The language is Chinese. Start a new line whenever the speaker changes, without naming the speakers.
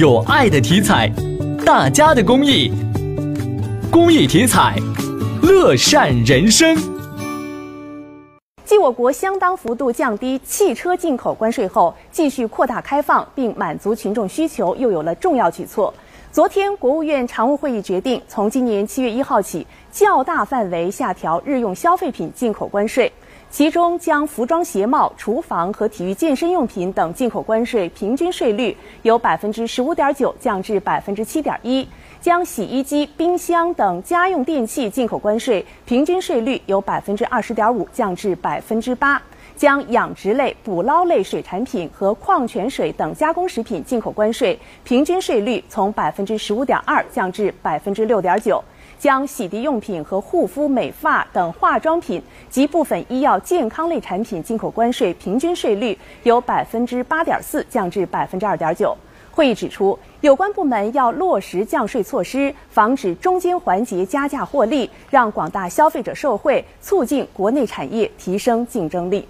有爱的体彩，大家的公益，公益体彩，乐善人生。
继我国相当幅度降低汽车进口关税后，继续扩大开放并满足群众需求，又有了重要举措。昨天，国务院常务会议决定，从今年七月一号起，较大范围下调日用消费品进口关税。其中将服装鞋帽、厨房和体育健身用品等进口关税平均税率由百分之十五点九降至百分之七点一，将洗衣机、冰箱等家用电器进口关税平均税率由百分之二十点五降至百分之八，将养殖类、捕捞类水产品和矿泉水等加工食品进口关税平均税率从百分之十五点二降至百分之六点九。将洗涤用品和护肤美发等化妆品及部分医药健康类产品进口关税平均税率由百分之八点四降至百分之二点九。会议指出，有关部门要落实降税措施，防止中间环节加价获利，让广大消费者受惠，促进国内产业提升竞争力。